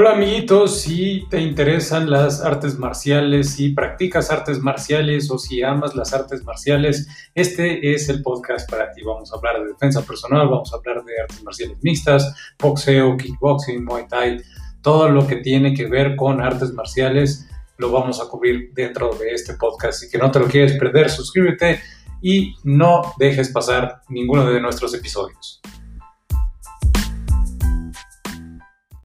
Hola amiguitos, si te interesan las artes marciales, si practicas artes marciales o si amas las artes marciales, este es el podcast para ti. Vamos a hablar de defensa personal, vamos a hablar de artes marciales mixtas, boxeo, kickboxing, muay thai, todo lo que tiene que ver con artes marciales lo vamos a cubrir dentro de este podcast. y que no te lo quieres perder, suscríbete y no dejes pasar ninguno de nuestros episodios.